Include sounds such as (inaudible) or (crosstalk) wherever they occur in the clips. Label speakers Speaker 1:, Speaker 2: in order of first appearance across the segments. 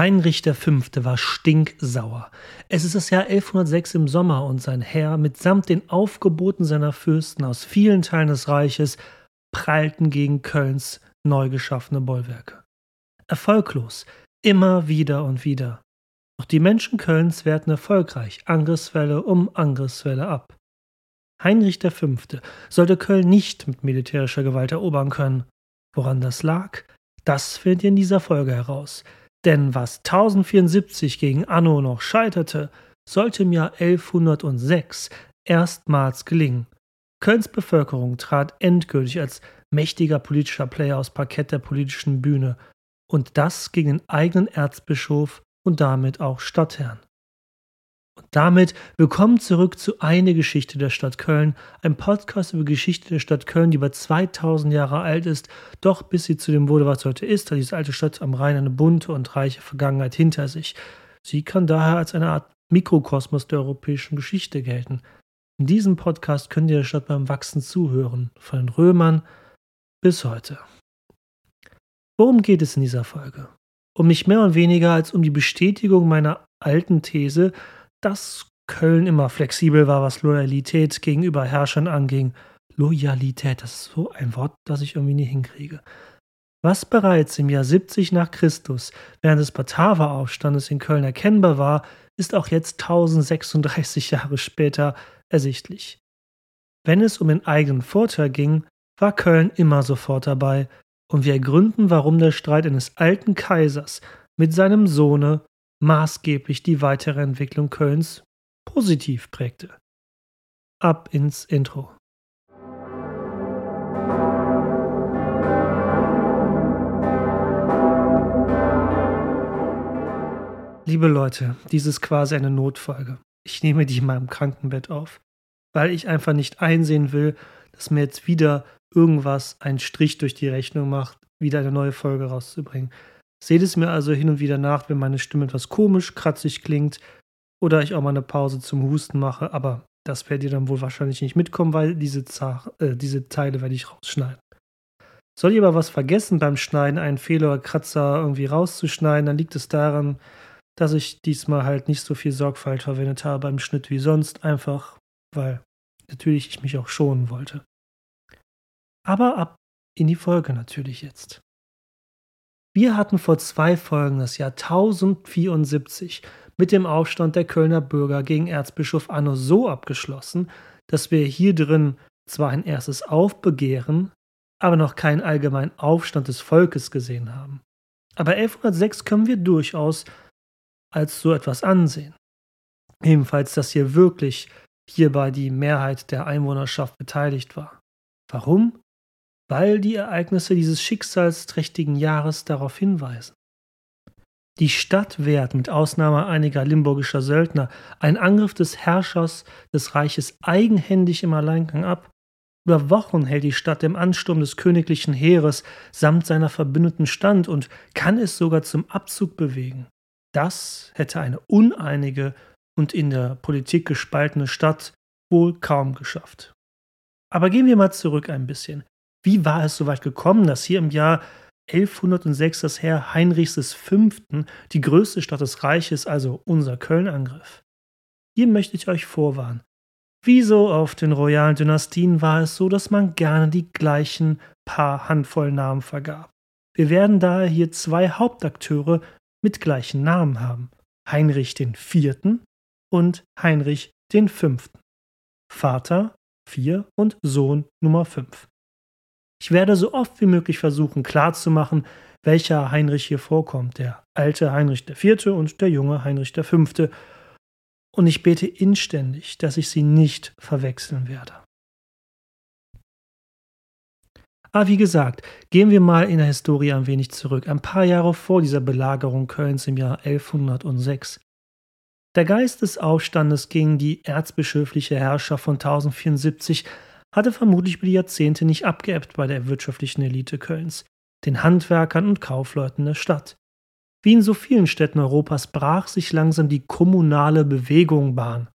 Speaker 1: Heinrich V. war stinksauer. Es ist das Jahr 1106 im Sommer und sein Heer mitsamt den Aufgeboten seiner Fürsten aus vielen Teilen des Reiches prallten gegen Kölns neu geschaffene Bollwerke. Erfolglos, immer wieder und wieder. Doch die Menschen Kölns wehrten erfolgreich Angriffswelle um Angriffswelle ab. Heinrich V. sollte Köln nicht mit militärischer Gewalt erobern können. Woran das lag, das findet ihr in dieser Folge heraus. Denn was 1074 gegen Anno noch scheiterte, sollte im Jahr 1106 erstmals gelingen. Kölns Bevölkerung trat endgültig als mächtiger politischer Player aus Parkett der politischen Bühne und das gegen den eigenen Erzbischof und damit auch Stadtherrn. Damit willkommen zurück zu Eine Geschichte der Stadt Köln, ein Podcast über Geschichte der Stadt Köln, die über 2000 Jahre alt ist, doch bis sie zu dem wurde, was heute ist, hat diese alte Stadt am Rhein eine bunte und reiche Vergangenheit hinter sich. Sie kann daher als eine Art Mikrokosmos der europäischen Geschichte gelten. In diesem Podcast könnt ihr der Stadt beim Wachsen zuhören, von den Römern bis heute. Worum geht es in dieser Folge? Um nicht mehr und weniger als um die Bestätigung meiner alten These, dass Köln immer flexibel war, was Loyalität gegenüber Herrschern anging. Loyalität, das ist so ein Wort, das ich irgendwie nie hinkriege. Was bereits im Jahr 70 nach Christus während des Bataveraufstandes in Köln erkennbar war, ist auch jetzt 1036 Jahre später ersichtlich. Wenn es um den eigenen Vorteil ging, war Köln immer sofort dabei, und wir ergründen, warum der Streit eines alten Kaisers mit seinem Sohne maßgeblich die weitere Entwicklung Kölns positiv prägte. Ab ins Intro. Liebe Leute, dies ist quasi eine Notfolge. Ich nehme die in meinem Krankenbett auf, weil ich einfach nicht einsehen will, dass mir jetzt wieder irgendwas einen Strich durch die Rechnung macht, wieder eine neue Folge rauszubringen. Seht es mir also hin und wieder nach, wenn meine Stimme etwas komisch, kratzig klingt oder ich auch mal eine Pause zum Husten mache, aber das werdet ihr dann wohl wahrscheinlich nicht mitkommen, weil diese, Zach äh, diese Teile werde ich rausschneiden. Soll ich aber was vergessen beim Schneiden, einen Fehler oder Kratzer irgendwie rauszuschneiden, dann liegt es daran, dass ich diesmal halt nicht so viel Sorgfalt verwendet habe beim Schnitt wie sonst, einfach weil natürlich ich mich auch schonen wollte. Aber ab in die Folge natürlich jetzt. Wir hatten vor zwei Folgen das Jahr 1074 mit dem Aufstand der Kölner Bürger gegen Erzbischof Anno so abgeschlossen, dass wir hier drin zwar ein erstes Aufbegehren, aber noch keinen allgemeinen Aufstand des Volkes gesehen haben. Aber 1106 können wir durchaus als so etwas ansehen. Ebenfalls, dass hier wirklich hierbei die Mehrheit der Einwohnerschaft beteiligt war. Warum? Weil die Ereignisse dieses schicksalsträchtigen Jahres darauf hinweisen. Die Stadt wehrt mit Ausnahme einiger limburgischer Söldner einen Angriff des Herrschers des Reiches eigenhändig im Alleingang ab. Über Wochen hält die Stadt dem Ansturm des königlichen Heeres samt seiner Verbündeten stand und kann es sogar zum Abzug bewegen. Das hätte eine uneinige und in der Politik gespaltene Stadt wohl kaum geschafft. Aber gehen wir mal zurück ein bisschen. Wie war es so weit gekommen, dass hier im Jahr 1106 das Heer Heinrichs V. die größte Stadt des Reiches, also unser Köln, angriff? Hier möchte ich euch vorwarnen. Wie so auf den royalen Dynastien war es so, dass man gerne die gleichen paar Handvoll Namen vergab. Wir werden daher hier zwei Hauptakteure mit gleichen Namen haben. Heinrich IV. und Heinrich V. Vater 4 und Sohn Nummer 5. Ich werde so oft wie möglich versuchen klarzumachen, welcher Heinrich hier vorkommt, der alte Heinrich IV. und der junge Heinrich V. Und ich bete inständig, dass ich sie nicht verwechseln werde. Aber wie gesagt, gehen wir mal in der Historie ein wenig zurück, ein paar Jahre vor dieser Belagerung Kölns im Jahr 1106. Der Geist des Aufstandes gegen die erzbischöfliche Herrschaft von 1074 hatte vermutlich über die Jahrzehnte nicht abgeebbt bei der wirtschaftlichen Elite Kölns, den Handwerkern und Kaufleuten der Stadt. Wie in so vielen Städten Europas brach sich langsam die kommunale Bewegung Bahn.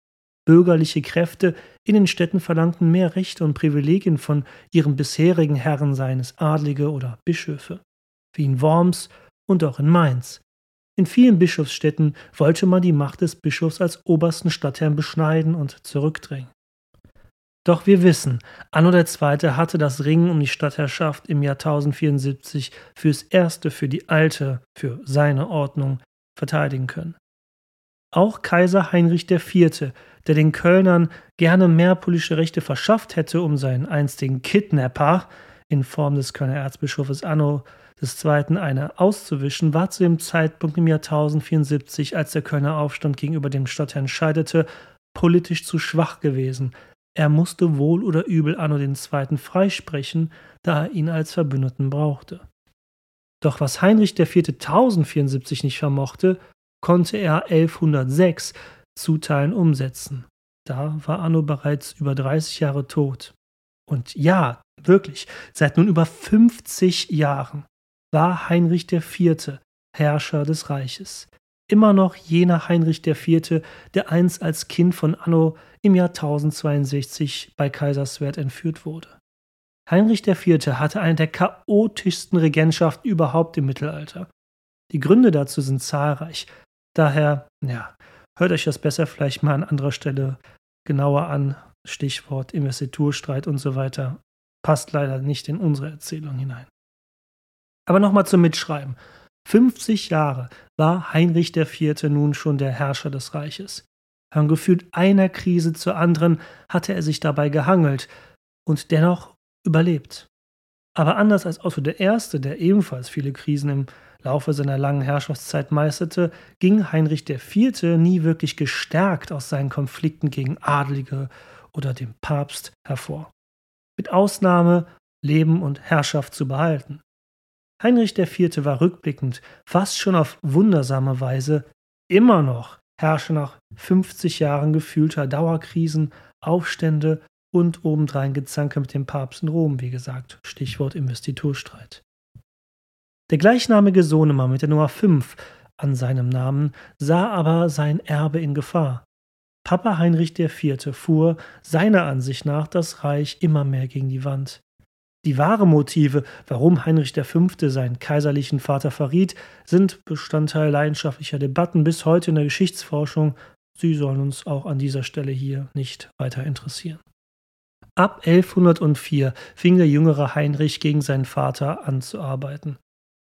Speaker 1: Bürgerliche Kräfte in den Städten verlangten mehr Rechte und Privilegien von ihren bisherigen Herren, seien es Adlige oder Bischöfe, wie in Worms und auch in Mainz. In vielen Bischofsstädten wollte man die Macht des Bischofs als obersten Stadtherrn beschneiden und zurückdrängen. Doch wir wissen, Anno II. hatte das Ringen um die Stadtherrschaft im Jahr 1074 fürs Erste für die alte, für seine Ordnung verteidigen können. Auch Kaiser Heinrich IV., der den Kölnern gerne mehr politische Rechte verschafft hätte, um seinen einstigen Kidnapper in Form des Kölner Erzbischofes Anno II. eine auszuwischen, war zu dem Zeitpunkt im Jahr 1074, als der Kölner Aufstand gegenüber dem Stadtherrn scheiterte, politisch zu schwach gewesen. Er musste wohl oder übel Anno II. freisprechen, da er ihn als Verbündeten brauchte. Doch was Heinrich IV. 1074 nicht vermochte, konnte er 1106 zu Teilen umsetzen. Da war Anno bereits über 30 Jahre tot. Und ja, wirklich, seit nun über 50 Jahren war Heinrich IV. Herrscher des Reiches. Immer noch jener Heinrich IV., der einst als Kind von Anno im Jahr 1062 bei Kaiserswerth entführt wurde. Heinrich IV. hatte eine der chaotischsten Regentschaften überhaupt im Mittelalter. Die Gründe dazu sind zahlreich. Daher, ja, hört euch das besser vielleicht mal an anderer Stelle genauer an. Stichwort Investiturstreit und so weiter. Passt leider nicht in unsere Erzählung hinein. Aber nochmal zum Mitschreiben. 50 Jahre war Heinrich IV. nun schon der Herrscher des Reiches. Von gefühlt einer Krise zur anderen hatte er sich dabei gehangelt und dennoch überlebt. Aber anders als Otto I., der ebenfalls viele Krisen im Laufe seiner langen Herrschaftszeit meisterte, ging Heinrich IV. nie wirklich gestärkt aus seinen Konflikten gegen Adlige oder dem Papst hervor. Mit Ausnahme Leben und Herrschaft zu behalten. Heinrich IV. war rückblickend, fast schon auf wundersame Weise, immer noch Herrscher nach 50 Jahren gefühlter Dauerkrisen, Aufstände und obendrein Gezanke mit dem Papst in Rom, wie gesagt, Stichwort Investiturstreit. Der gleichnamige Sohnemann mit der Nummer 5 an seinem Namen sah aber sein Erbe in Gefahr. Papa Heinrich IV. fuhr seiner Ansicht nach das Reich immer mehr gegen die Wand. Die wahren Motive, warum Heinrich V. seinen kaiserlichen Vater verriet, sind Bestandteil leidenschaftlicher Debatten bis heute in der Geschichtsforschung. Sie sollen uns auch an dieser Stelle hier nicht weiter interessieren. Ab 1104 fing der jüngere Heinrich gegen seinen Vater an zu arbeiten.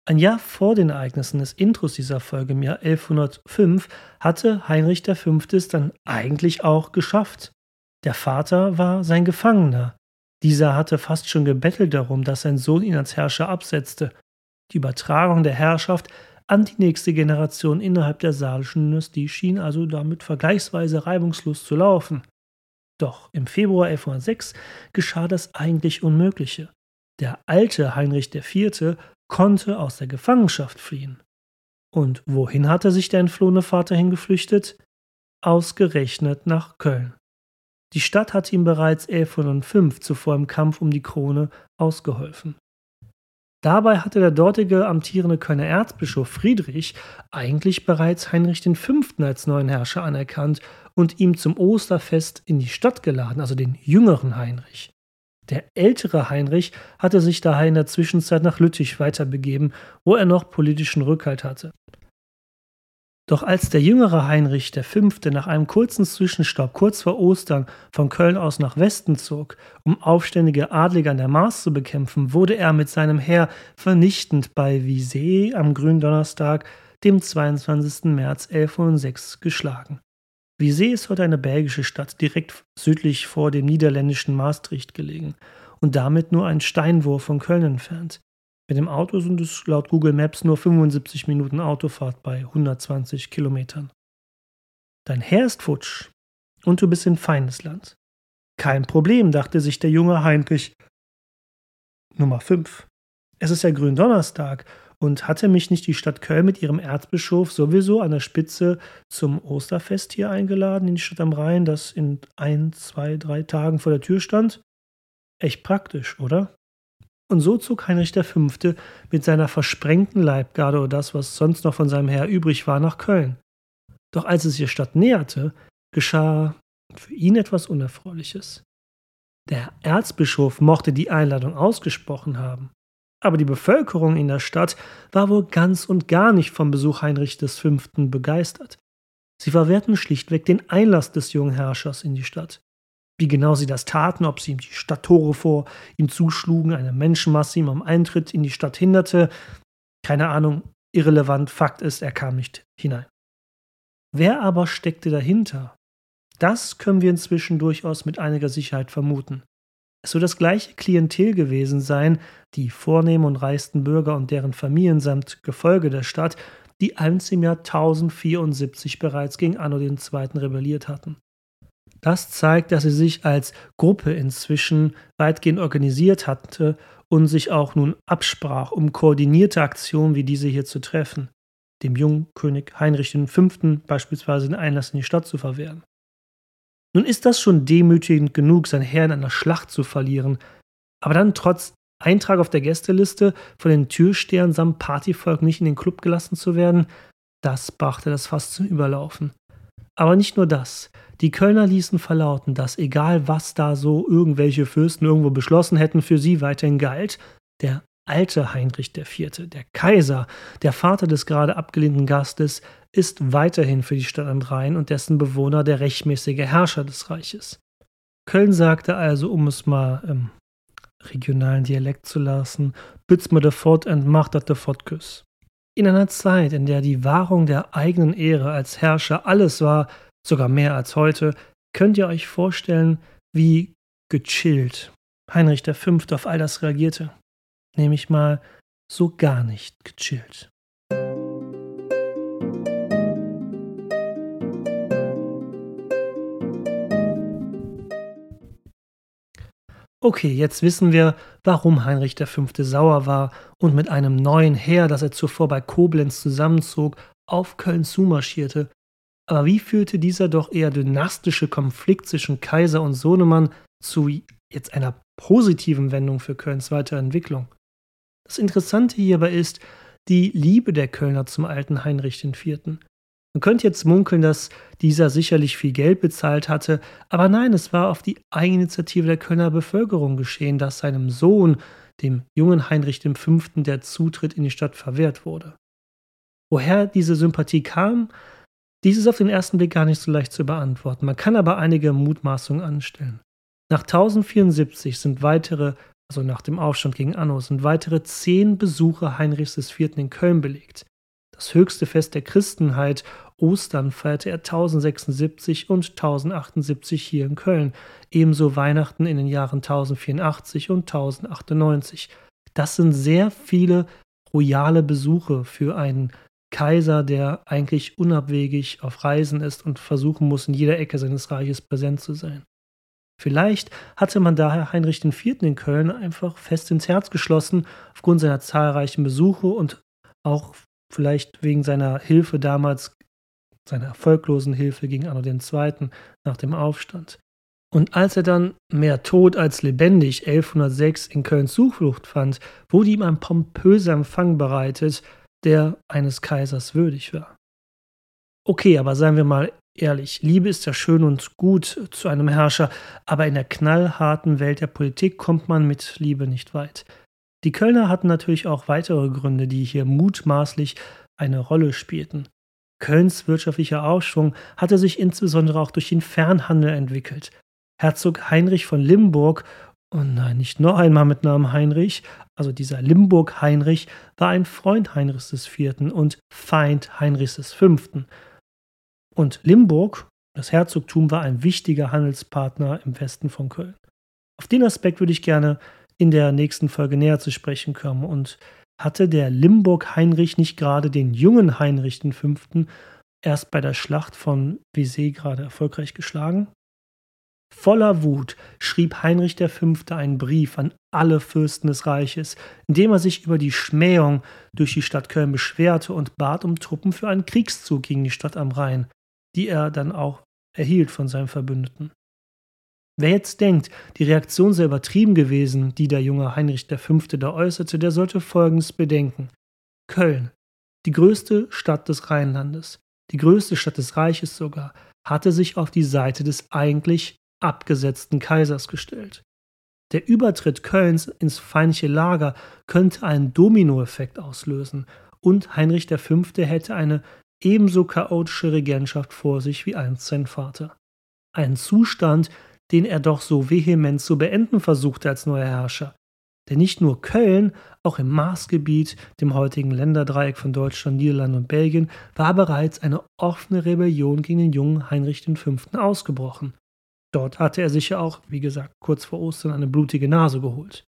Speaker 1: Ein Jahr vor den Ereignissen des Intros dieser Folge im Jahr 1105 hatte Heinrich V. es dann eigentlich auch geschafft. Der Vater war sein Gefangener. Dieser hatte fast schon gebettelt darum, dass sein Sohn ihn als Herrscher absetzte. Die Übertragung der Herrschaft an die nächste Generation innerhalb der salischen Dynastie schien also damit vergleichsweise reibungslos zu laufen. Doch im Februar 1106 geschah das eigentlich Unmögliche. Der alte Heinrich IV. konnte aus der Gefangenschaft fliehen. Und wohin hatte sich der entflohene Vater hingeflüchtet? Ausgerechnet nach Köln. Die Stadt hatte ihm bereits 1105 zuvor im Kampf um die Krone ausgeholfen. Dabei hatte der dortige amtierende Kölner Erzbischof Friedrich eigentlich bereits Heinrich V. als neuen Herrscher anerkannt und ihm zum Osterfest in die Stadt geladen, also den jüngeren Heinrich. Der ältere Heinrich hatte sich daher in der Zwischenzeit nach Lüttich weiterbegeben, wo er noch politischen Rückhalt hatte. Doch als der jüngere Heinrich V. nach einem kurzen Zwischenstopp kurz vor Ostern von Köln aus nach Westen zog, um aufständige Adlige an der Maas zu bekämpfen, wurde er mit seinem Heer vernichtend bei Visée am Gründonnerstag, dem 22. März 1106, geschlagen. Visée ist heute eine belgische Stadt, direkt südlich vor dem niederländischen Maastricht gelegen und damit nur ein Steinwurf von Köln entfernt. Mit dem Auto sind es laut Google Maps nur 75 Minuten Autofahrt bei 120 Kilometern. Dein Herr ist futsch und du bist in Feindesland. Kein Problem, dachte sich der junge Heinrich. Nummer 5. Es ist ja Gründonnerstag und hatte mich nicht die Stadt Köln mit ihrem Erzbischof sowieso an der Spitze zum Osterfest hier eingeladen in die Stadt am Rhein, das in ein, zwei, drei Tagen vor der Tür stand? Echt praktisch, oder? Und so zog Heinrich V. mit seiner versprengten Leibgarde oder das, was sonst noch von seinem Heer übrig war, nach Köln. Doch als es ihr Stadt näherte, geschah für ihn etwas Unerfreuliches. Der Erzbischof mochte die Einladung ausgesprochen haben, Aber die Bevölkerung in der Stadt war wohl ganz und gar nicht vom Besuch Heinrich V. begeistert. Sie verwehrten schlichtweg den Einlass des jungen Herrschers in die Stadt. Wie genau sie das taten, ob sie ihm die Stadttore vor ihm zuschlugen, eine Menschenmasse ihm am Eintritt in die Stadt hinderte, keine Ahnung, irrelevant, Fakt ist, er kam nicht hinein. Wer aber steckte dahinter? Das können wir inzwischen durchaus mit einiger Sicherheit vermuten. Es soll das gleiche Klientel gewesen sein, die vornehmen und reichsten Bürger und deren Familien samt Gefolge der Stadt, die einst im Jahr 1074 bereits gegen Anno II. rebelliert hatten. Das zeigt, dass sie sich als Gruppe inzwischen weitgehend organisiert hatte und sich auch nun absprach, um koordinierte Aktionen wie diese hier zu treffen, dem jungen König Heinrich V. beispielsweise den Einlass in die Stadt zu verwehren. Nun ist das schon demütigend genug, sein Herr in einer Schlacht zu verlieren, aber dann trotz Eintrag auf der Gästeliste von den Türstehern samt Partyvolk nicht in den Club gelassen zu werden, das brachte das fast zum Überlaufen. Aber nicht nur das. Die Kölner ließen verlauten, dass egal was da so irgendwelche Fürsten irgendwo beschlossen hätten, für sie weiterhin galt, der alte Heinrich IV., der Kaiser, der Vater des gerade abgelehnten Gastes, ist weiterhin für die Stadt am Rhein und dessen Bewohner der rechtmäßige Herrscher des Reiches. Köln sagte also, um es mal im regionalen Dialekt zu lassen, bütz mir de fort und macht dat de fortküss. In einer Zeit, in der die Wahrung der eigenen Ehre als Herrscher alles war, sogar mehr als heute, könnt ihr euch vorstellen, wie gechillt Heinrich V. auf all das reagierte. Nämlich mal so gar nicht gechillt. Okay, jetzt wissen wir, warum Heinrich V. sauer war und mit einem neuen Heer, das er zuvor bei Koblenz zusammenzog, auf Köln zumarschierte. Aber wie führte dieser doch eher dynastische Konflikt zwischen Kaiser und Sohnemann zu jetzt einer positiven Wendung für Kölns Weiterentwicklung? Das Interessante hierbei ist die Liebe der Kölner zum alten Heinrich IV. Man könnte jetzt munkeln, dass dieser sicherlich viel Geld bezahlt hatte, aber nein, es war auf die Eigeninitiative der Kölner Bevölkerung geschehen, dass seinem Sohn, dem jungen Heinrich V., der Zutritt in die Stadt verwehrt wurde. Woher diese Sympathie kam, dies ist auf den ersten Blick gar nicht so leicht zu beantworten. Man kann aber einige Mutmaßungen anstellen. Nach 1074 sind weitere, also nach dem Aufstand gegen Anno, sind weitere zehn Besuche Heinrichs IV. in Köln belegt. Das höchste Fest der Christenheit, Ostern, feierte er 1076 und 1078 hier in Köln, ebenso Weihnachten in den Jahren 1084 und 1098. Das sind sehr viele royale Besuche für einen Kaiser, der eigentlich unabwegig auf Reisen ist und versuchen muss, in jeder Ecke seines Reiches präsent zu sein. Vielleicht hatte man daher Heinrich IV. in Köln einfach fest ins Herz geschlossen, aufgrund seiner zahlreichen Besuche und auch vielleicht wegen seiner Hilfe damals, seiner erfolglosen Hilfe gegen Anno II. nach dem Aufstand. Und als er dann mehr tot als lebendig 1106 in Köln Zuflucht fand, wurde ihm ein pompöser Empfang bereitet, der eines Kaisers würdig war. Okay, aber seien wir mal ehrlich, Liebe ist ja schön und gut zu einem Herrscher, aber in der knallharten Welt der Politik kommt man mit Liebe nicht weit. Die Kölner hatten natürlich auch weitere Gründe, die hier mutmaßlich eine Rolle spielten. Kölns wirtschaftlicher Aufschwung hatte sich insbesondere auch durch den Fernhandel entwickelt. Herzog Heinrich von Limburg, oh nein, nicht noch einmal mit Namen Heinrich, also dieser Limburg Heinrich, war ein Freund Heinrichs IV. und Feind Heinrichs V. Und Limburg, das Herzogtum, war ein wichtiger Handelspartner im Westen von Köln. Auf den Aspekt würde ich gerne in der nächsten Folge näher zu sprechen kommen. Und hatte der Limburg Heinrich nicht gerade den jungen Heinrich V. erst bei der Schlacht von Visé gerade erfolgreich geschlagen? Voller Wut schrieb Heinrich V. einen Brief an alle Fürsten des Reiches, in dem er sich über die Schmähung durch die Stadt Köln beschwerte und bat um Truppen für einen Kriegszug gegen die Stadt am Rhein, die er dann auch erhielt von seinem Verbündeten. Wer jetzt denkt, die Reaktion sei übertrieben gewesen, die der junge Heinrich V. da äußerte, der sollte Folgendes bedenken. Köln, die größte Stadt des Rheinlandes, die größte Stadt des Reiches sogar, hatte sich auf die Seite des eigentlich abgesetzten Kaisers gestellt. Der Übertritt Kölns ins feindliche Lager könnte einen Dominoeffekt auslösen und Heinrich V. hätte eine ebenso chaotische Regentschaft vor sich wie einst sein Vater. Ein Zustand, den er doch so vehement zu beenden versuchte als neuer Herrscher. Denn nicht nur Köln, auch im Marsgebiet, dem heutigen Länderdreieck von Deutschland, Niederlanden und Belgien, war bereits eine offene Rebellion gegen den jungen Heinrich V. ausgebrochen. Dort hatte er sich ja auch, wie gesagt, kurz vor Ostern eine blutige Nase geholt.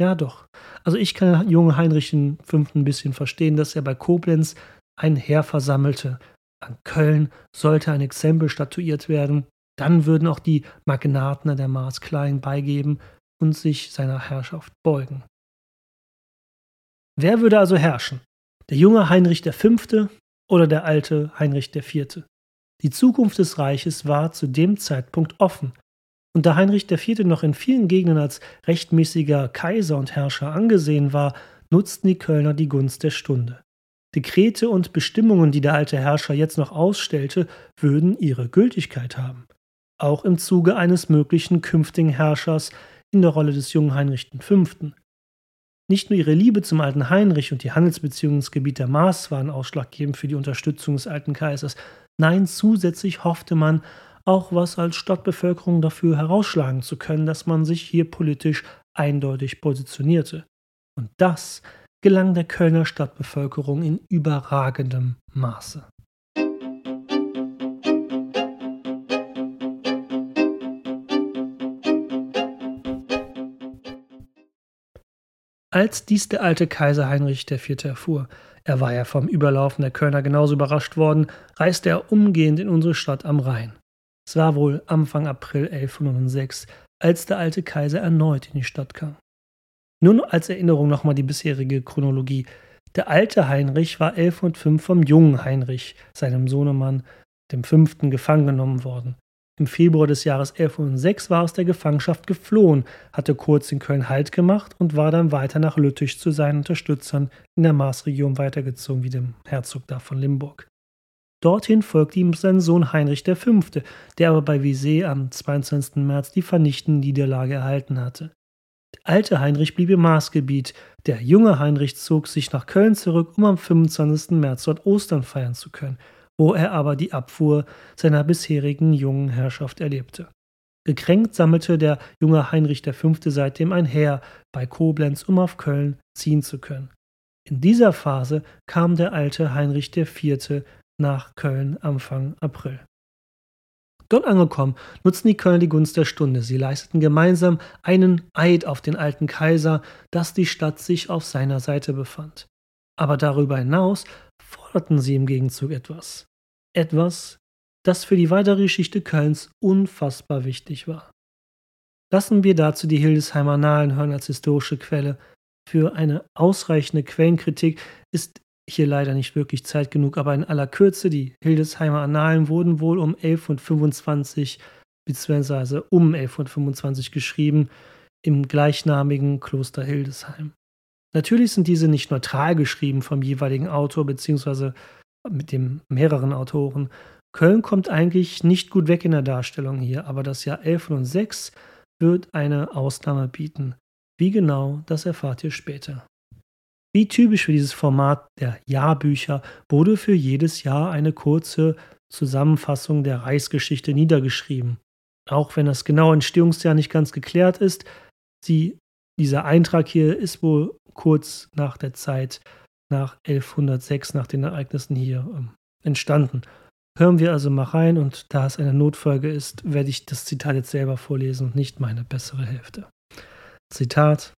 Speaker 1: Ja, doch. Also ich kann jungen Heinrich V. ein bisschen verstehen, dass er bei Koblenz ein Heer versammelte. An Köln sollte ein Exempel statuiert werden. Dann würden auch die Magnaten der Mars Klein beigeben und sich seiner Herrschaft beugen. Wer würde also herrschen? Der junge Heinrich V. oder der alte Heinrich IV.? Die Zukunft des Reiches war zu dem Zeitpunkt offen. Und da Heinrich IV. noch in vielen Gegenden als rechtmäßiger Kaiser und Herrscher angesehen war, nutzten die Kölner die Gunst der Stunde. Dekrete und Bestimmungen, die der alte Herrscher jetzt noch ausstellte, würden ihre Gültigkeit haben. Auch im Zuge eines möglichen künftigen Herrschers in der Rolle des jungen Heinrich V. Nicht nur ihre Liebe zum alten Heinrich und die Handelsbeziehungen ins Gebiet der Maas waren ausschlaggebend für die Unterstützung des alten Kaisers, nein, zusätzlich hoffte man, auch was als Stadtbevölkerung dafür herausschlagen zu können, dass man sich hier politisch eindeutig positionierte. Und das gelang der Kölner Stadtbevölkerung in überragendem Maße. Als dies der alte Kaiser Heinrich IV. erfuhr, er war ja vom Überlaufen der Kölner genauso überrascht worden, reiste er umgehend in unsere Stadt am Rhein. Es war wohl Anfang April 1106, als der alte Kaiser erneut in die Stadt kam. Nun als Erinnerung nochmal die bisherige Chronologie. Der alte Heinrich war 1105 vom jungen Heinrich, seinem Sohnemann, dem fünften, gefangen genommen worden. Im Februar des Jahres 1106 war aus der Gefangenschaft geflohen, hatte kurz in Köln Halt gemacht und war dann weiter nach Lüttich zu seinen Unterstützern in der Marsregion weitergezogen, wie dem Herzog da von Limburg. Dorthin folgte ihm sein Sohn Heinrich V., der aber bei Visé am 22. März die vernichtende Niederlage erhalten hatte. Der alte Heinrich blieb im Marsgebiet, der junge Heinrich zog sich nach Köln zurück, um am 25. März dort Ostern feiern zu können wo er aber die Abfuhr seiner bisherigen jungen Herrschaft erlebte. Gekränkt sammelte der junge Heinrich V. seitdem ein Heer bei Koblenz, um auf Köln ziehen zu können. In dieser Phase kam der alte Heinrich IV. nach Köln Anfang April. Dort angekommen, nutzten die Kölner die Gunst der Stunde. Sie leisteten gemeinsam einen Eid auf den alten Kaiser, dass die Stadt sich auf seiner Seite befand. Aber darüber hinaus forderten sie im Gegenzug etwas. Etwas, das für die weitere Geschichte Kölns unfassbar wichtig war. Lassen wir dazu die Hildesheimer Annalen hören als historische Quelle. Für eine ausreichende Quellenkritik ist hier leider nicht wirklich Zeit genug, aber in aller Kürze, die Hildesheimer Annalen wurden wohl um 1125 bzw. um 1125 geschrieben im gleichnamigen Kloster Hildesheim. Natürlich sind diese nicht neutral geschrieben vom jeweiligen Autor bzw mit dem mehreren Autoren. Köln kommt eigentlich nicht gut weg in der Darstellung hier, aber das Jahr 1106 wird eine Ausnahme bieten. Wie genau, das erfahrt ihr später. Wie typisch für dieses Format der Jahrbücher wurde für jedes Jahr eine kurze Zusammenfassung der Reichsgeschichte niedergeschrieben. Auch wenn das genaue Entstehungsjahr nicht ganz geklärt ist, sie, dieser Eintrag hier ist wohl kurz nach der Zeit nach 1106, nach den Ereignissen hier ähm, entstanden. Hören wir also mal rein und da es eine Notfolge ist, werde ich das Zitat jetzt selber vorlesen und nicht meine bessere Hälfte. Zitat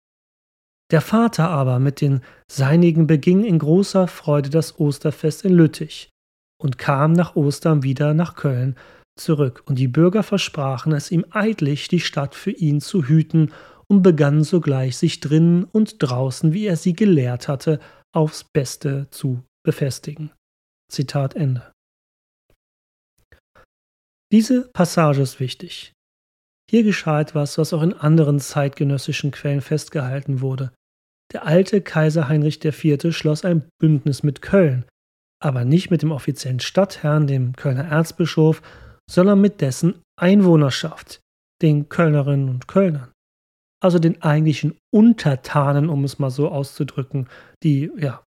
Speaker 1: Der Vater aber mit den Seinigen beging in großer Freude das Osterfest in Lüttich und kam nach Ostern wieder nach Köln zurück, und die Bürger versprachen es ihm eidlich, die Stadt für ihn zu hüten, und begannen sogleich sich drinnen und draußen, wie er sie gelehrt hatte, aufs Beste zu befestigen. Zitat Ende. Diese Passage ist wichtig. Hier geschah etwas, was auch in anderen zeitgenössischen Quellen festgehalten wurde. Der alte Kaiser Heinrich IV. schloss ein Bündnis mit Köln, aber nicht mit dem offiziellen Stadtherrn, dem Kölner Erzbischof, sondern mit dessen Einwohnerschaft, den Kölnerinnen und Kölnern. Also den eigentlichen Untertanen, um es mal so auszudrücken, die ja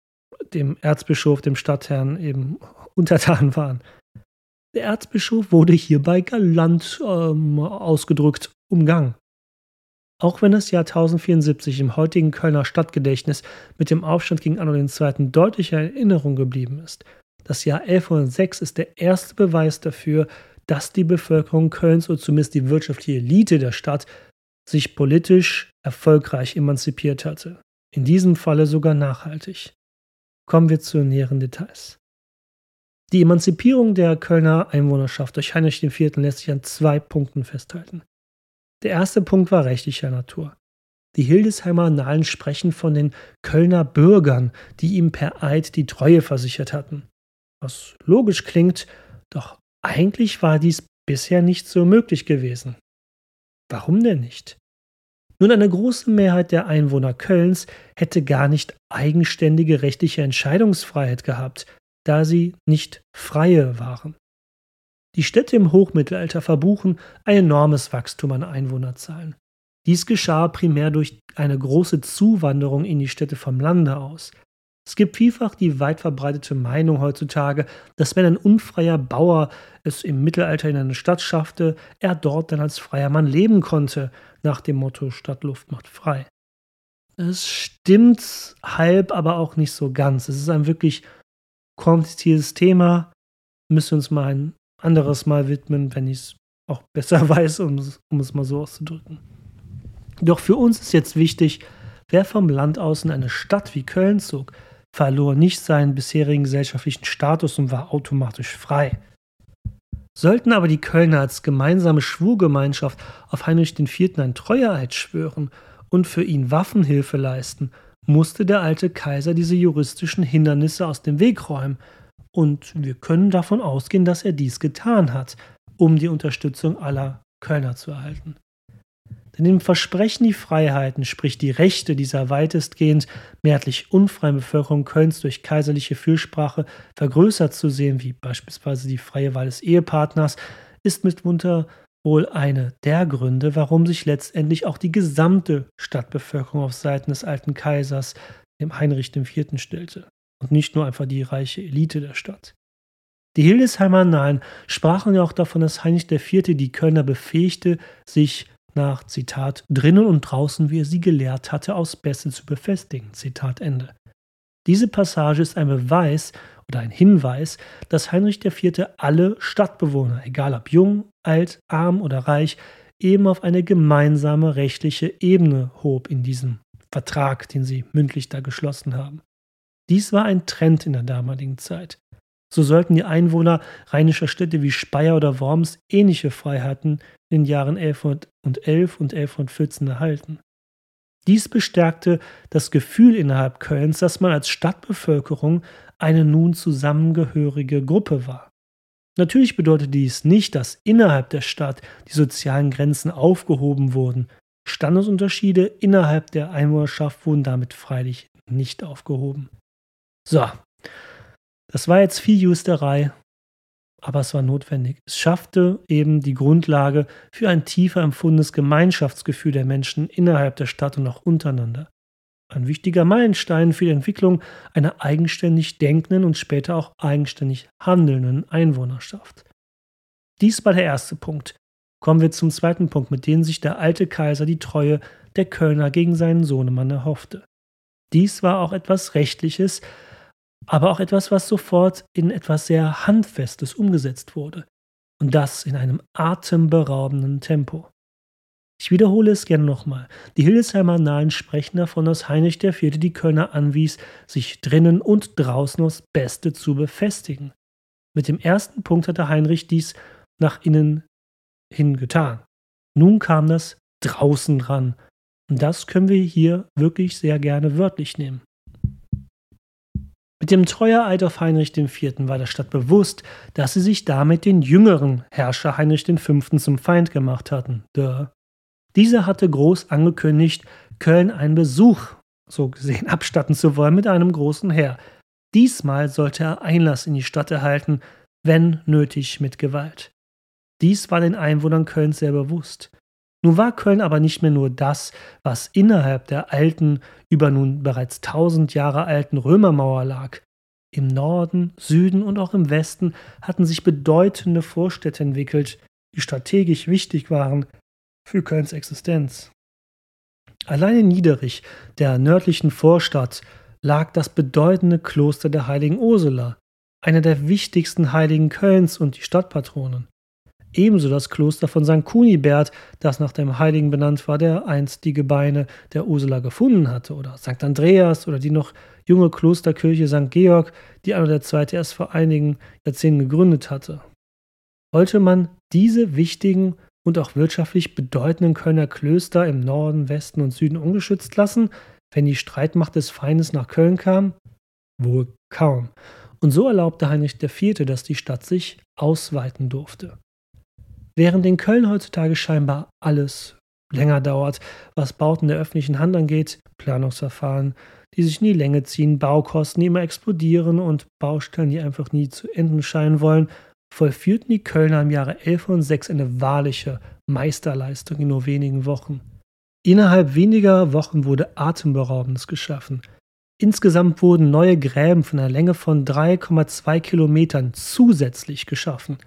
Speaker 1: dem Erzbischof, dem Stadtherrn eben (laughs) untertan waren. Der Erzbischof wurde hierbei galant ähm, ausgedrückt umgangen. Auch wenn das Jahr 1074 im heutigen Kölner Stadtgedächtnis mit dem Aufstand gegen Anno II. deutlicher Erinnerung geblieben ist, das Jahr 1106 ist der erste Beweis dafür, dass die Bevölkerung Kölns oder zumindest die wirtschaftliche Elite der Stadt sich politisch erfolgreich emanzipiert hatte. In diesem Falle sogar nachhaltig. Kommen wir zu näheren Details. Die Emanzipierung der Kölner Einwohnerschaft durch Heinrich IV. lässt sich an zwei Punkten festhalten. Der erste Punkt war rechtlicher Natur. Die Hildesheimer Annalen sprechen von den Kölner Bürgern, die ihm per Eid die Treue versichert hatten. Was logisch klingt, doch eigentlich war dies bisher nicht so möglich gewesen. Warum denn nicht? Nun, eine große Mehrheit der Einwohner Kölns hätte gar nicht eigenständige rechtliche Entscheidungsfreiheit gehabt, da sie nicht freie waren. Die Städte im Hochmittelalter verbuchen ein enormes Wachstum an Einwohnerzahlen. Dies geschah primär durch eine große Zuwanderung in die Städte vom Lande aus. Es gibt vielfach die weit verbreitete Meinung heutzutage, dass wenn ein unfreier Bauer es im Mittelalter in eine Stadt schaffte, er dort dann als freier Mann leben konnte, nach dem Motto Stadtluft macht frei. Es stimmt halb, aber auch nicht so ganz. Es ist ein wirklich kompliziertes Thema. Müssen wir uns mal ein anderes Mal widmen, wenn ich es auch (laughs) besser weiß, um, um es mal so auszudrücken. Doch für uns ist jetzt wichtig, wer vom Land aus in eine Stadt wie Köln zog, verlor nicht seinen bisherigen gesellschaftlichen Status und war automatisch frei. Sollten aber die Kölner als gemeinsame Schwurgemeinschaft auf Heinrich IV. ein Treueeid schwören und für ihn Waffenhilfe leisten, musste der alte Kaiser diese juristischen Hindernisse aus dem Weg räumen, und wir können davon ausgehen, dass er dies getan hat, um die Unterstützung aller Kölner zu erhalten. Denn im Versprechen, die Freiheiten, sprich die Rechte dieser weitestgehend mehrheitlich unfreien Bevölkerung Kölns durch kaiserliche Fürsprache vergrößert zu sehen, wie beispielsweise die freie Wahl des Ehepartners, ist mitunter wohl eine der Gründe, warum sich letztendlich auch die gesamte Stadtbevölkerung auf Seiten des alten Kaisers, dem Heinrich IV., stellte. Und nicht nur einfach die reiche Elite der Stadt. Die Hildesheimer Nahen sprachen ja auch davon, dass Heinrich IV. die Kölner befähigte, sich nach Zitat drinnen und draußen, wie er sie gelehrt hatte, aus Beste zu befestigen. Zitat Ende. Diese Passage ist ein Beweis oder ein Hinweis, dass Heinrich IV. alle Stadtbewohner, egal ob jung, alt, arm oder reich, eben auf eine gemeinsame rechtliche Ebene hob in diesem Vertrag, den sie mündlich da geschlossen haben. Dies war ein Trend in der damaligen Zeit. So sollten die Einwohner rheinischer Städte wie Speyer oder Worms ähnliche Freiheiten in den Jahren 1111 und 1114 erhalten. Dies bestärkte das Gefühl innerhalb Kölns, dass man als Stadtbevölkerung eine nun zusammengehörige Gruppe war. Natürlich bedeutet dies nicht, dass innerhalb der Stadt die sozialen Grenzen aufgehoben wurden. Standesunterschiede innerhalb der Einwohnerschaft wurden damit freilich nicht aufgehoben. So, das war jetzt viel Justerei, aber es war notwendig. Es schaffte eben die Grundlage für ein tiefer empfundenes Gemeinschaftsgefühl der Menschen innerhalb der Stadt und auch untereinander. Ein wichtiger Meilenstein für die Entwicklung einer eigenständig denkenden und später auch eigenständig handelnden Einwohnerschaft. Dies war der erste Punkt. Kommen wir zum zweiten Punkt, mit dem sich der alte Kaiser die Treue der Kölner gegen seinen Sohnemann erhoffte. Dies war auch etwas Rechtliches, aber auch etwas, was sofort in etwas sehr Handfestes umgesetzt wurde. Und das in einem atemberaubenden Tempo. Ich wiederhole es gerne nochmal. Die Hildesheimer Nahen sprechen davon, dass Heinrich IV. die Kölner anwies, sich drinnen und draußen aufs Beste zu befestigen. Mit dem ersten Punkt hatte Heinrich dies nach innen hin getan. Nun kam das draußen dran. Und das können wir hier wirklich sehr gerne wörtlich nehmen. Mit dem Treueeid auf Heinrich IV. war der Stadt bewusst, dass sie sich damit den jüngeren Herrscher Heinrich V. zum Feind gemacht hatten. Duh. Dieser hatte groß angekündigt, Köln einen Besuch, so gesehen, (laughs) abstatten zu wollen mit einem großen Heer. Diesmal sollte er Einlass in die Stadt erhalten, wenn nötig mit Gewalt. Dies war den Einwohnern Kölns sehr bewusst. Nun war Köln aber nicht mehr nur das, was innerhalb der alten, über nun bereits tausend Jahre alten Römermauer lag. Im Norden, Süden und auch im Westen hatten sich bedeutende Vorstädte entwickelt, die strategisch wichtig waren für Kölns Existenz. Allein in Niederich, der nördlichen Vorstadt, lag das bedeutende Kloster der heiligen Ursula, einer der wichtigsten Heiligen Kölns und die Stadtpatronin. Ebenso das Kloster von St. Kunibert, das nach dem Heiligen benannt war, der einst die Gebeine der Ursula gefunden hatte, oder St. Andreas oder die noch junge Klosterkirche St. Georg, die Anno der Zweite erst vor einigen Jahrzehnten gegründet hatte. Wollte man diese wichtigen und auch wirtschaftlich bedeutenden Kölner Klöster im Norden, Westen und Süden ungeschützt lassen, wenn die Streitmacht des Feindes nach Köln kam? Wohl kaum. Und so erlaubte Heinrich IV., dass die Stadt sich ausweiten durfte. Während in Köln heutzutage scheinbar alles länger dauert, was Bauten der öffentlichen Hand angeht, Planungsverfahren, die sich nie Länge ziehen, Baukosten, die immer explodieren und Baustellen, die einfach nie zu enden scheinen wollen, vollführten die Kölner im Jahre 1106 eine wahrliche Meisterleistung in nur wenigen Wochen. Innerhalb weniger Wochen wurde Atemberaubendes geschaffen. Insgesamt wurden neue Gräben von einer Länge von 3,2 Kilometern zusätzlich geschaffen.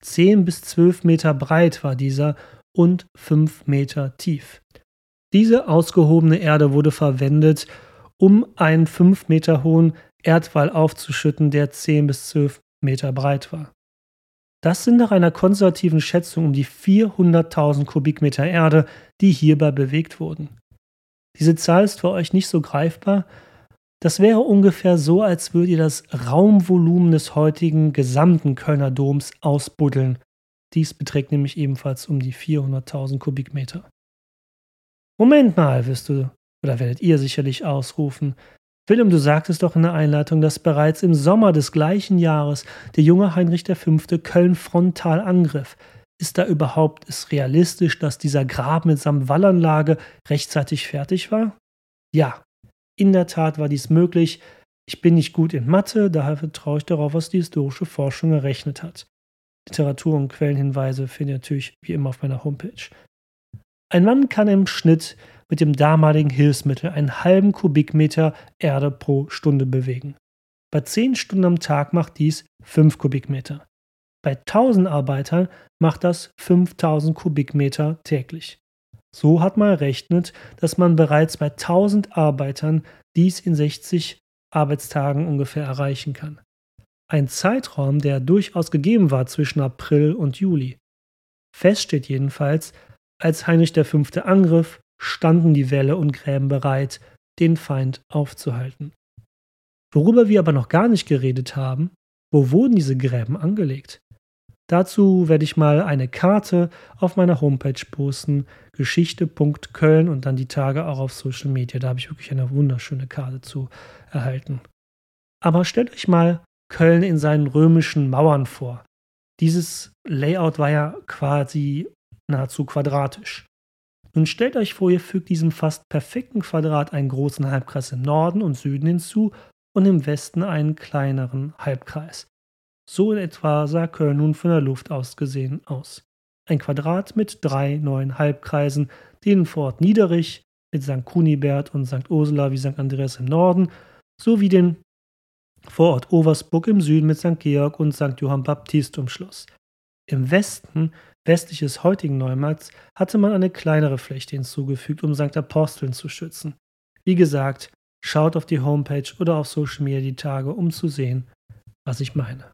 Speaker 1: 10 bis 12 Meter breit war dieser und 5 Meter tief. Diese ausgehobene Erde wurde verwendet, um einen 5 Meter hohen Erdwall aufzuschütten, der 10 bis 12 Meter breit war. Das sind nach einer konservativen Schätzung um die 400.000 Kubikmeter Erde, die hierbei bewegt wurden. Diese Zahl ist für euch nicht so greifbar. Das wäre ungefähr so, als würdet ihr das Raumvolumen des heutigen gesamten Kölner Doms ausbuddeln. Dies beträgt nämlich ebenfalls um die 400.000 Kubikmeter. Moment mal, wirst du oder werdet ihr sicherlich ausrufen. Willem, du sagtest doch in der Einleitung, dass bereits im Sommer des gleichen Jahres der junge Heinrich V. Köln frontal angriff. Ist da überhaupt es realistisch, dass dieser Graben mitsamt Wallanlage rechtzeitig fertig war? Ja, in der Tat war dies möglich. Ich bin nicht gut in Mathe, daher vertraue ich darauf, was die historische Forschung errechnet hat. Literatur und Quellenhinweise findet ihr natürlich wie immer auf meiner Homepage. Ein Mann kann im Schnitt mit dem damaligen Hilfsmittel einen halben Kubikmeter Erde pro Stunde bewegen. Bei 10 Stunden am Tag macht dies 5 Kubikmeter. Bei 1000 Arbeitern macht das 5000 Kubikmeter täglich. So hat man errechnet, dass man bereits bei 1000 Arbeitern dies in 60 Arbeitstagen ungefähr erreichen kann. Ein Zeitraum, der durchaus gegeben war zwischen April und Juli. Fest steht jedenfalls, als Heinrich V. angriff, standen die Wälle und Gräben bereit, den Feind aufzuhalten. Worüber wir aber noch gar nicht geredet haben, wo wurden diese Gräben angelegt? Dazu werde ich mal eine Karte auf meiner Homepage posten, geschichte.köln und dann die Tage auch auf Social Media. Da habe ich wirklich eine wunderschöne Karte zu erhalten. Aber stellt euch mal Köln in seinen römischen Mauern vor. Dieses Layout war ja quasi nahezu quadratisch. Nun stellt euch vor, ihr fügt diesem fast perfekten Quadrat einen großen Halbkreis im Norden und Süden hinzu und im Westen einen kleineren Halbkreis. So in etwa sah Köln nun von der Luft aus gesehen aus. Ein Quadrat mit drei neuen Halbkreisen, denen vor Ort Niederich mit St. Kunibert und St. Ursula wie St. Andreas im Norden, sowie den Vorort Oversburg im Süden mit St. Georg und St. Johann Baptist umschloss. Im Westen westlich des heutigen Neumarkts hatte man eine kleinere Fläche hinzugefügt, um St. Aposteln zu schützen. Wie gesagt, schaut auf die Homepage oder auf Social Media die Tage, um zu sehen, was ich meine.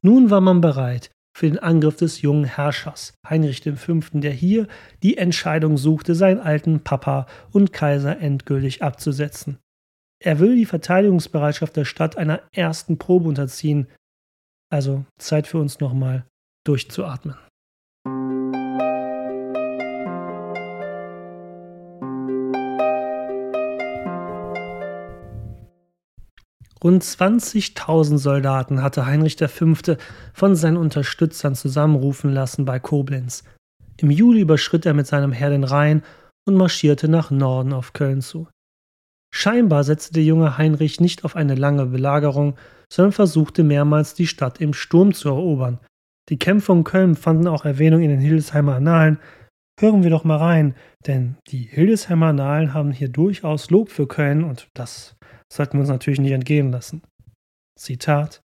Speaker 1: Nun war man bereit für den Angriff des jungen Herrschers, Heinrich V., der hier die Entscheidung suchte, seinen alten Papa und Kaiser endgültig abzusetzen. Er will die Verteidigungsbereitschaft der Stadt einer ersten Probe unterziehen. Also Zeit für uns nochmal durchzuatmen. Rund 20.000 Soldaten hatte Heinrich V. von seinen Unterstützern zusammenrufen lassen bei Koblenz. Im Juli überschritt er mit seinem Heer den Rhein und marschierte nach Norden auf Köln zu. Scheinbar setzte der junge Heinrich nicht auf eine lange Belagerung, sondern versuchte mehrmals die Stadt im Sturm zu erobern, die Kämpfe um Köln fanden auch Erwähnung in den Hildesheimer Annalen. Hören wir doch mal rein, denn die Hildesheimer Nahlen haben hier durchaus Lob für Köln und das sollten wir uns natürlich nicht entgehen lassen. Zitat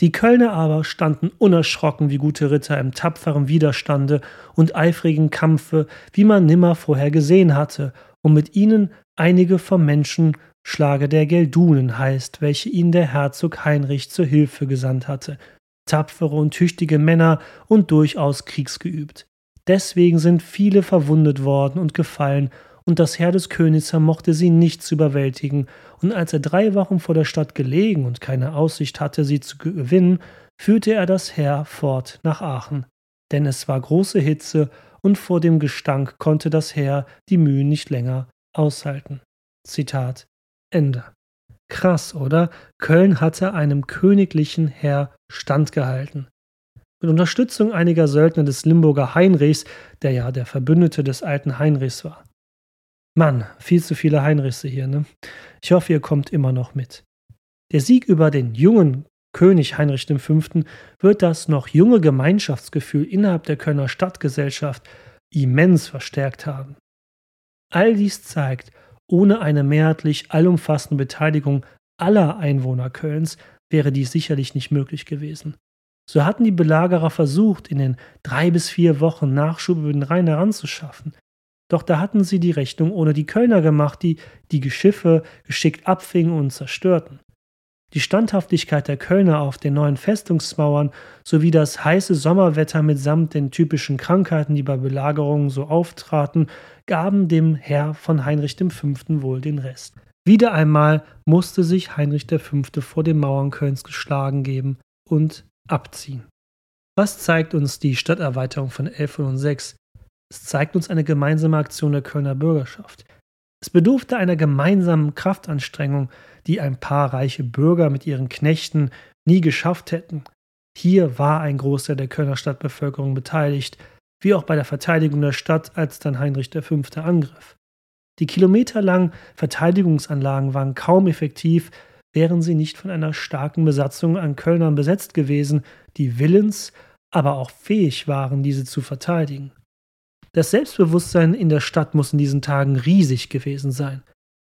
Speaker 1: Die Kölner aber standen unerschrocken wie gute Ritter im tapferen Widerstande und eifrigen Kampfe, wie man nimmer vorher gesehen hatte, und mit ihnen einige vom Menschen Schlage der Geldunen heißt, welche ihnen der Herzog Heinrich zur Hilfe gesandt hatte, tapfere und tüchtige Männer und durchaus kriegsgeübt. Deswegen sind viele verwundet worden und gefallen, und das Heer des Königs vermochte sie nicht zu überwältigen, und als er drei Wochen vor der Stadt gelegen und keine Aussicht hatte, sie zu gewinnen, führte er das Heer fort nach Aachen. Denn es war große Hitze, und vor dem Gestank konnte das Heer die Mühen nicht länger aushalten. Zitat Ende. Krass, oder? Köln hatte einem königlichen Heer standgehalten. Mit Unterstützung einiger Söldner des Limburger Heinrichs, der ja der Verbündete des alten Heinrichs war. Mann, viel zu viele Heinrichse hier, ne? Ich hoffe, ihr kommt immer noch mit. Der Sieg über den jungen König Heinrich V. wird das noch junge Gemeinschaftsgefühl innerhalb der Kölner Stadtgesellschaft immens verstärkt haben. All dies zeigt, ohne eine mehrheitlich allumfassende Beteiligung aller Einwohner Kölns wäre dies sicherlich nicht möglich gewesen. So hatten die Belagerer versucht, in den drei bis vier Wochen Nachschub über den Rhein heranzuschaffen. Doch da hatten sie die Rechnung ohne die Kölner gemacht, die die Schiffe geschickt abfingen und zerstörten. Die Standhaftigkeit der Kölner auf den neuen Festungsmauern sowie das heiße Sommerwetter mitsamt den typischen Krankheiten, die bei Belagerungen so auftraten, gaben dem Herr von Heinrich V. wohl den Rest. Wieder einmal musste sich Heinrich V. vor den Mauern Kölns geschlagen geben und abziehen. Was zeigt uns die Stadterweiterung von 1106? Es zeigt uns eine gemeinsame Aktion der Kölner Bürgerschaft. Es bedurfte einer gemeinsamen Kraftanstrengung, die ein paar reiche Bürger mit ihren Knechten nie geschafft hätten. Hier war ein Großteil der Kölner Stadtbevölkerung beteiligt, wie auch bei der Verteidigung der Stadt, als dann Heinrich V. angriff. Die kilometerlangen Verteidigungsanlagen waren kaum effektiv, wären sie nicht von einer starken Besatzung an Kölnern besetzt gewesen, die willens, aber auch fähig waren, diese zu verteidigen. Das Selbstbewusstsein in der Stadt muss in diesen Tagen riesig gewesen sein.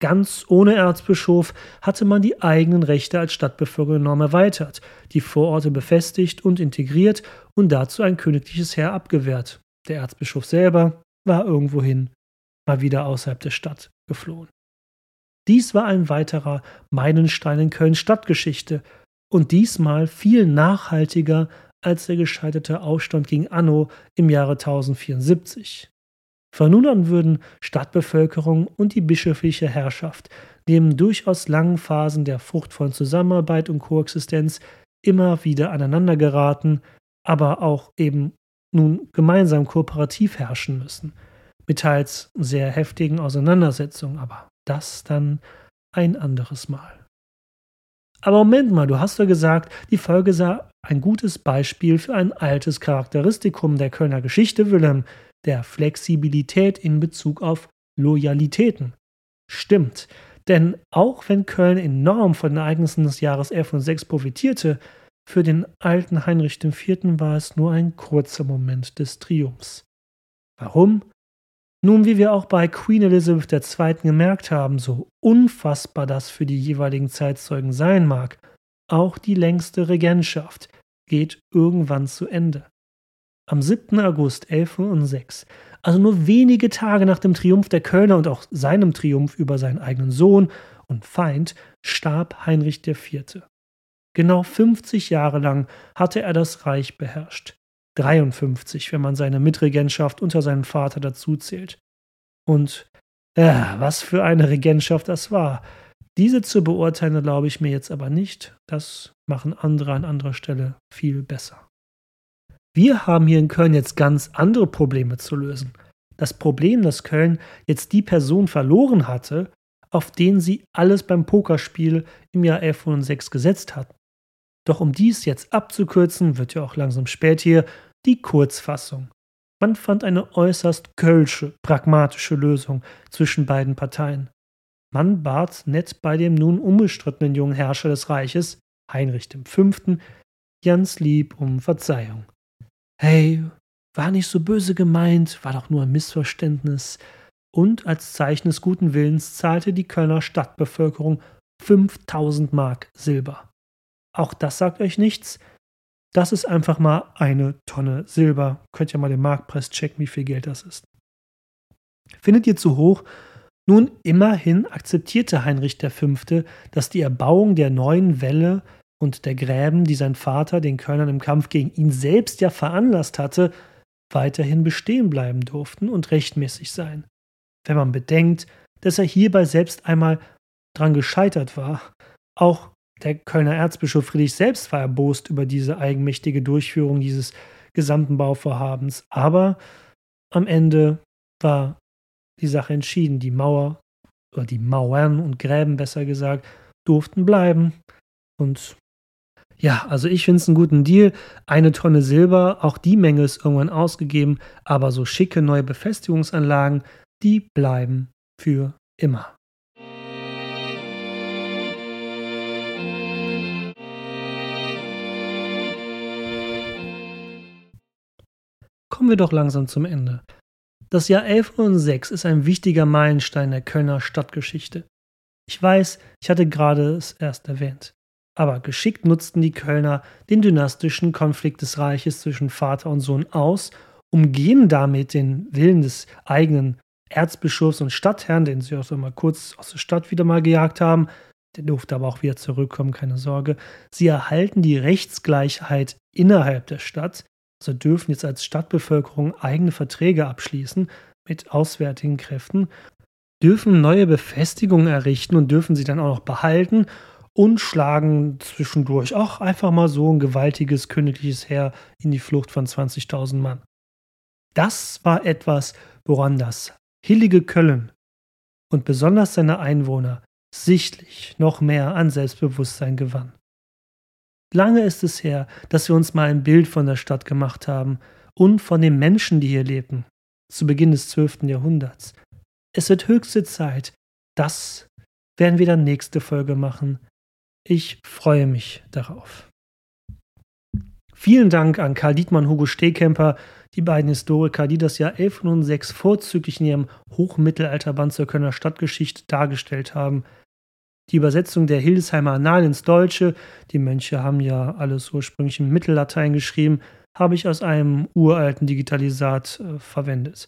Speaker 1: Ganz ohne Erzbischof hatte man die eigenen Rechte als Stadtbevölkerung enorm erweitert, die Vororte befestigt und integriert und dazu ein königliches Heer abgewehrt. Der Erzbischof selber war irgendwohin, mal wieder außerhalb der Stadt geflohen. Dies war ein weiterer Meilenstein in Kölns Stadtgeschichte und diesmal viel nachhaltiger als der gescheiterte Aufstand gegen Anno im Jahre 1074. Von nun an würden Stadtbevölkerung und die bischöfliche Herrschaft neben durchaus langen Phasen der fruchtvollen Zusammenarbeit und Koexistenz immer wieder aneinander geraten, aber auch eben nun gemeinsam kooperativ herrschen müssen, mit teils sehr heftigen Auseinandersetzungen, aber das dann ein anderes Mal. Aber Moment mal, du hast ja gesagt, die Folge sei ein gutes Beispiel für ein altes Charakteristikum der Kölner Geschichte, Wilhelm, der Flexibilität in Bezug auf Loyalitäten. Stimmt, denn auch wenn Köln enorm von den Ereignissen des Jahres 1106 profitierte, für den alten Heinrich IV. war es nur ein kurzer Moment des Triumphs. Warum? Nun, wie wir auch bei Queen Elizabeth II. gemerkt haben, so unfassbar das für die jeweiligen Zeitzeugen sein mag, auch die längste Regentschaft geht irgendwann zu Ende. Am 7. August 1106, also nur wenige Tage nach dem Triumph der Kölner und auch seinem Triumph über seinen eigenen Sohn und Feind, starb Heinrich IV. Genau 50 Jahre lang hatte er das Reich beherrscht. 53, wenn man seine Mitregentschaft unter seinem Vater dazuzählt. Und ja, was für eine Regentschaft das war. Diese zu beurteilen, glaube ich mir jetzt aber nicht. Das machen andere an anderer Stelle viel besser. Wir haben hier in Köln jetzt ganz andere Probleme zu lösen. Das Problem, dass Köln jetzt die Person verloren hatte, auf den sie alles beim Pokerspiel im Jahr 1106 gesetzt hatten. Doch um dies jetzt abzukürzen, wird ja auch langsam spät hier, die Kurzfassung. Man fand eine äußerst kölsche, pragmatische Lösung zwischen beiden Parteien. Man bat nett bei dem nun unbestrittenen jungen Herrscher des Reiches, Heinrich V., ganz lieb um Verzeihung. Hey, war nicht so böse gemeint, war doch nur ein Missverständnis. Und als Zeichen des guten Willens zahlte die Kölner Stadtbevölkerung 5000 Mark Silber. Auch das sagt euch nichts. Das ist einfach mal eine Tonne Silber. Könnt ihr mal den Marktpreis checken, wie viel Geld das ist. Findet ihr zu hoch? Nun, immerhin akzeptierte Heinrich V., dass die Erbauung der neuen Welle und der Gräben, die sein Vater den Kölnern im Kampf gegen ihn selbst ja veranlasst hatte, weiterhin bestehen bleiben durften und rechtmäßig sein. Wenn man bedenkt, dass er hierbei selbst einmal dran gescheitert war. Auch der Kölner Erzbischof Friedrich selbst war erbost über diese eigenmächtige Durchführung dieses gesamten Bauvorhabens. Aber am Ende war die Sache entschieden. Die Mauer oder die Mauern und Gräben besser gesagt durften bleiben. Und ja, also ich finde es einen guten Deal. Eine Tonne Silber, auch die Menge ist irgendwann ausgegeben, aber so schicke neue Befestigungsanlagen, die bleiben für immer. Kommen wir doch langsam zum Ende. Das Jahr 1106 ist ein wichtiger Meilenstein der Kölner Stadtgeschichte. Ich weiß, ich hatte gerade es erst erwähnt. Aber geschickt nutzten die Kölner den dynastischen Konflikt des Reiches zwischen Vater und Sohn aus, umgehen damit den Willen des eigenen Erzbischofs und Stadtherrn, den sie auch so mal kurz aus der Stadt wieder mal gejagt haben. Der durfte aber auch wieder zurückkommen, keine Sorge. Sie erhalten die Rechtsgleichheit innerhalb der Stadt, also dürfen jetzt als Stadtbevölkerung eigene Verträge abschließen mit auswärtigen Kräften, dürfen neue Befestigungen errichten und dürfen sie dann auch noch behalten und schlagen zwischendurch auch einfach mal so ein gewaltiges königliches Heer in die Flucht von 20.000 Mann. Das war etwas, woran das hillige Köln und besonders seine Einwohner sichtlich noch mehr an Selbstbewusstsein gewann. Lange ist es her, dass wir uns mal ein Bild von der Stadt gemacht haben und von den Menschen, die hier lebten, zu Beginn des 12. Jahrhunderts. Es wird höchste Zeit. Das werden wir dann nächste Folge machen. Ich freue mich darauf. Vielen Dank an Karl Dietmann, Hugo Stehkemper, die beiden Historiker, die das Jahr 1106 vorzüglich in ihrem Hochmittelalterband zur Kölner Stadtgeschichte dargestellt haben. Die Übersetzung der Hildesheimer Annalen ins Deutsche, die Mönche haben ja alles ursprünglich im Mittellatein geschrieben, habe ich aus einem uralten Digitalisat äh, verwendet.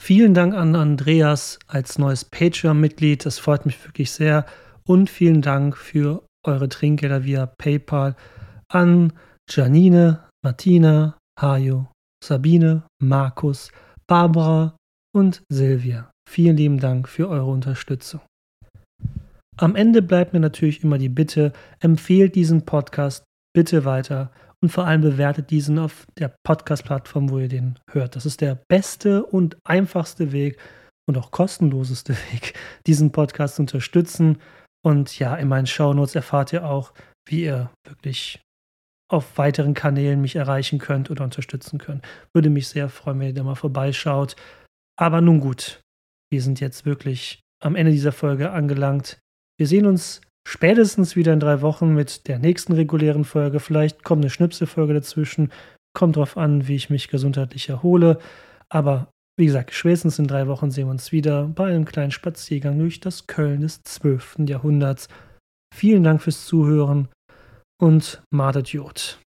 Speaker 1: Vielen Dank an Andreas als neues Patreon-Mitglied, das freut mich wirklich sehr und vielen Dank für eure Trinkgelder via PayPal an Janine, Martina, Hajo, Sabine, Markus, Barbara und Silvia. Vielen lieben Dank für eure Unterstützung. Am Ende bleibt mir natürlich immer die Bitte, empfehlt diesen Podcast bitte weiter und vor allem bewertet diesen auf der Podcast-Plattform, wo ihr den hört. Das ist der beste und einfachste Weg und auch kostenloseste (laughs) Weg, diesen Podcast zu unterstützen. Und ja, in meinen Shownotes erfahrt ihr auch, wie ihr wirklich auf weiteren Kanälen mich erreichen könnt oder unterstützen könnt. Würde mich sehr freuen, wenn ihr da mal vorbeischaut. Aber nun gut, wir sind jetzt wirklich am Ende dieser Folge angelangt. Wir sehen uns spätestens wieder in drei Wochen mit der nächsten regulären Folge. Vielleicht kommt eine Schnipselfolge dazwischen. Kommt drauf an, wie ich mich gesundheitlich erhole. Aber wie gesagt, spätestens in drei Wochen sehen wir uns wieder bei einem kleinen Spaziergang durch das Köln des 12. Jahrhunderts. Vielen Dank fürs Zuhören und Madet Jod.